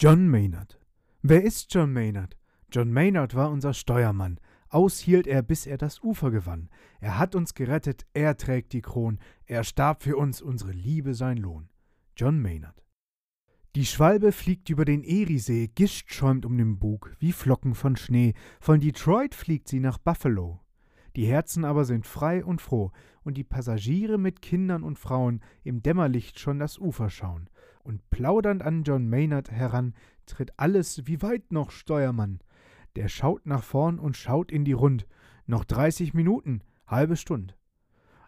John Maynard. Wer ist John Maynard? John Maynard war unser Steuermann. Aus hielt er, bis er das Ufer gewann. Er hat uns gerettet, er trägt die Kron. Er starb für uns, unsere Liebe sein Lohn. John Maynard. Die Schwalbe fliegt über den Eriesee, Gischt schäumt um den Bug, wie Flocken von Schnee. Von Detroit fliegt sie nach Buffalo. Die Herzen aber sind frei und froh, und die Passagiere mit Kindern und Frauen im Dämmerlicht schon das Ufer schauen. Und plaudernd an John Maynard heran tritt alles, wie weit noch, Steuermann? Der schaut nach vorn und schaut in die Rund. Noch dreißig Minuten, halbe Stund.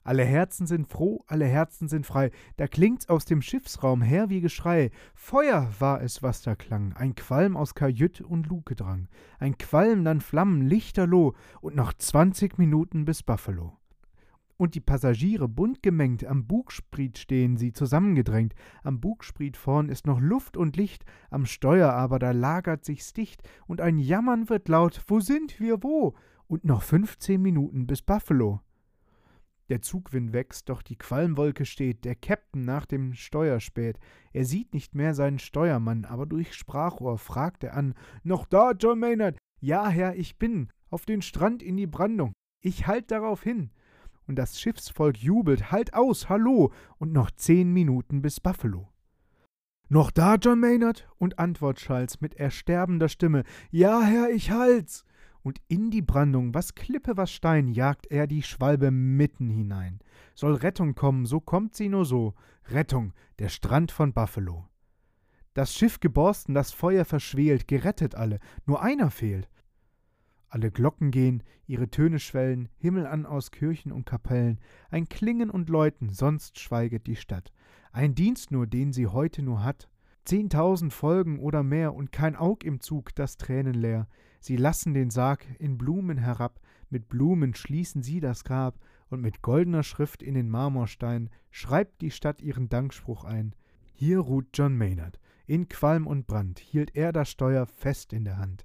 Alle Herzen sind froh, alle Herzen sind frei. Da klingt's aus dem Schiffsraum her wie Geschrei. Feuer war es, was da klang. Ein Qualm aus Kajüt und Luke drang. Ein Qualm, dann Flammen, lichterloh. Und noch zwanzig Minuten bis Buffalo. Und die Passagiere bunt gemengt, am Bugspriet stehen sie zusammengedrängt. Am Bugspriet vorn ist noch Luft und Licht, am Steuer aber da lagert sich's dicht. Und ein Jammern wird laut, wo sind wir, wo? Und noch fünfzehn Minuten bis Buffalo. Der Zugwind wächst, doch die Qualmwolke steht, der Käpt'n nach dem Steuer späht. Er sieht nicht mehr seinen Steuermann, aber durch Sprachrohr fragt er an: Noch da, John Maynard? Ja, Herr, ich bin. Auf den Strand in die Brandung. Ich halt darauf hin. Und das Schiffsvolk jubelt: Halt aus, hallo! Und noch zehn Minuten bis Buffalo. Noch da, John Maynard? Und Antwort schallt's mit ersterbender Stimme: Ja, Herr, ich halt's und in die Brandung, was Klippe, was Stein, jagt er die Schwalbe mitten hinein. Soll Rettung kommen, so kommt sie nur so. Rettung, der Strand von Buffalo. Das Schiff geborsten, das Feuer verschwelt, gerettet alle, nur einer fehlt. Alle Glocken gehen, ihre Töne schwellen, Himmel an aus Kirchen und Kapellen, ein Klingen und Läuten, sonst schweiget die Stadt. Ein Dienst nur, den sie heute nur hat, Zehntausend Folgen oder mehr und kein Aug im Zug, das tränenleer. Sie lassen den Sarg in Blumen herab, mit Blumen schließen sie das Grab, und mit goldener Schrift in den Marmorstein schreibt die Stadt ihren Dankspruch ein. Hier ruht John Maynard. In Qualm und Brand hielt er das Steuer fest in der Hand.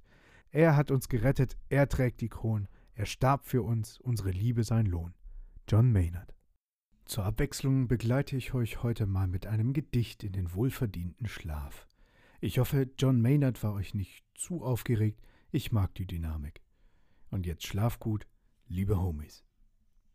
Er hat uns gerettet, er trägt die Kron. Er starb für uns, unsere Liebe sein Lohn. John Maynard. Zur Abwechslung begleite ich euch heute mal mit einem Gedicht in den wohlverdienten Schlaf. Ich hoffe, John Maynard war euch nicht zu aufgeregt. Ich mag die Dynamik. Und jetzt schlaf gut, liebe Homies.